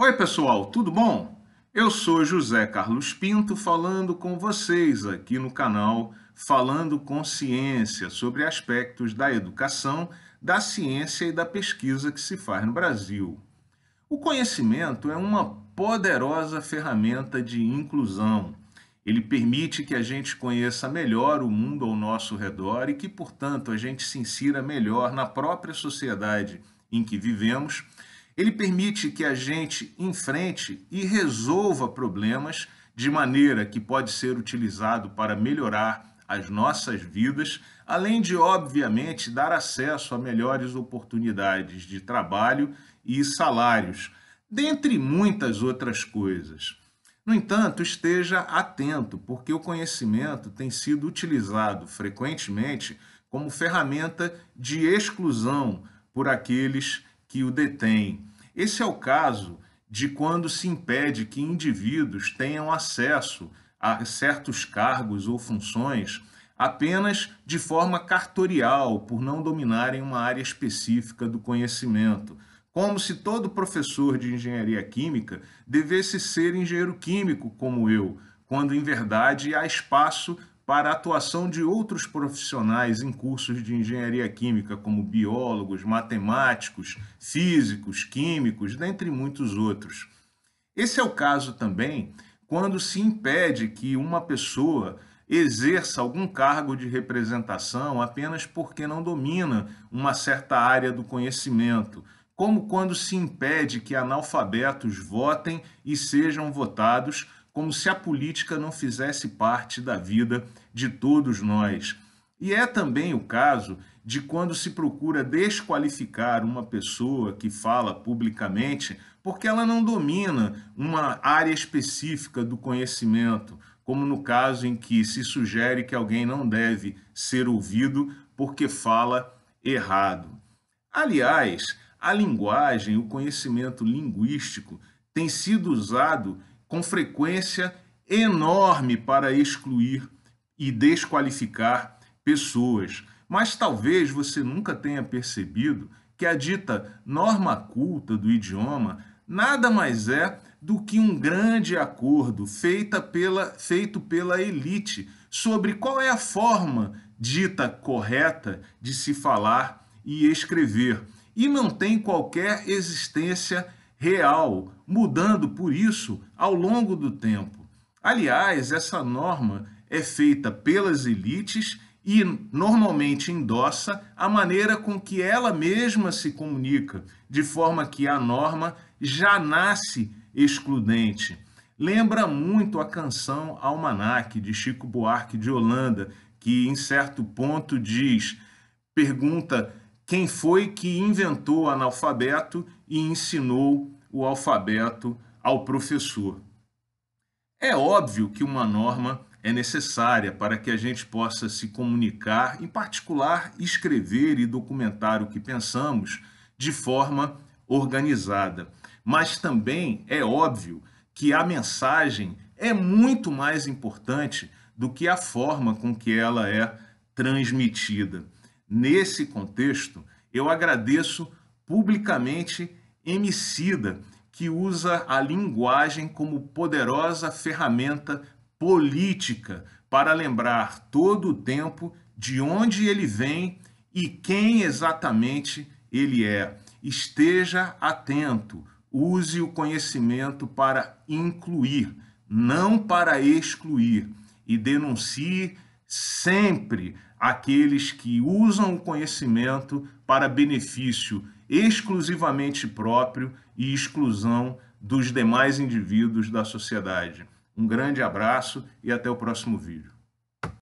Oi, pessoal, tudo bom? Eu sou José Carlos Pinto falando com vocês aqui no canal Falando com Ciência sobre aspectos da educação, da ciência e da pesquisa que se faz no Brasil. O conhecimento é uma poderosa ferramenta de inclusão. Ele permite que a gente conheça melhor o mundo ao nosso redor e que, portanto, a gente se insira melhor na própria sociedade em que vivemos ele permite que a gente enfrente e resolva problemas de maneira que pode ser utilizado para melhorar as nossas vidas, além de, obviamente, dar acesso a melhores oportunidades de trabalho e salários, dentre muitas outras coisas. No entanto, esteja atento, porque o conhecimento tem sido utilizado frequentemente como ferramenta de exclusão por aqueles que o detêm. Esse é o caso de quando se impede que indivíduos tenham acesso a certos cargos ou funções apenas de forma cartorial, por não dominarem uma área específica do conhecimento. Como se todo professor de engenharia química devesse ser engenheiro químico como eu, quando em verdade há espaço para a atuação de outros profissionais em cursos de engenharia química, como biólogos, matemáticos, físicos, químicos, dentre muitos outros. Esse é o caso também quando se impede que uma pessoa exerça algum cargo de representação apenas porque não domina uma certa área do conhecimento, como quando se impede que analfabetos votem e sejam votados como se a política não fizesse parte da vida de todos nós. E é também o caso de quando se procura desqualificar uma pessoa que fala publicamente porque ela não domina uma área específica do conhecimento, como no caso em que se sugere que alguém não deve ser ouvido porque fala errado. Aliás, a linguagem, o conhecimento linguístico tem sido usado com frequência enorme para excluir e desqualificar pessoas. Mas talvez você nunca tenha percebido que a dita norma culta do idioma nada mais é do que um grande acordo feita pela, feito pela elite sobre qual é a forma dita correta de se falar e escrever. E não tem qualquer existência real, mudando por isso ao longo do tempo. Aliás, essa norma é feita pelas elites e normalmente endossa a maneira com que ela mesma se comunica, de forma que a norma já nasce excludente. Lembra muito a canção Almanac de Chico Buarque de Holanda, que em certo ponto diz, pergunta quem foi que inventou o analfabeto e ensinou o alfabeto ao professor. É óbvio que uma norma é necessária para que a gente possa se comunicar, em particular, escrever e documentar o que pensamos de forma organizada. Mas também é óbvio que a mensagem é muito mais importante do que a forma com que ela é transmitida. Nesse contexto, eu agradeço publicamente Emicida, que usa a linguagem como poderosa ferramenta política para lembrar todo o tempo de onde ele vem e quem exatamente ele é. Esteja atento, use o conhecimento para incluir, não para excluir, e denuncie sempre aqueles que usam o conhecimento para benefício exclusivamente próprio e exclusão dos demais indivíduos da sociedade. Um grande abraço e até o próximo vídeo.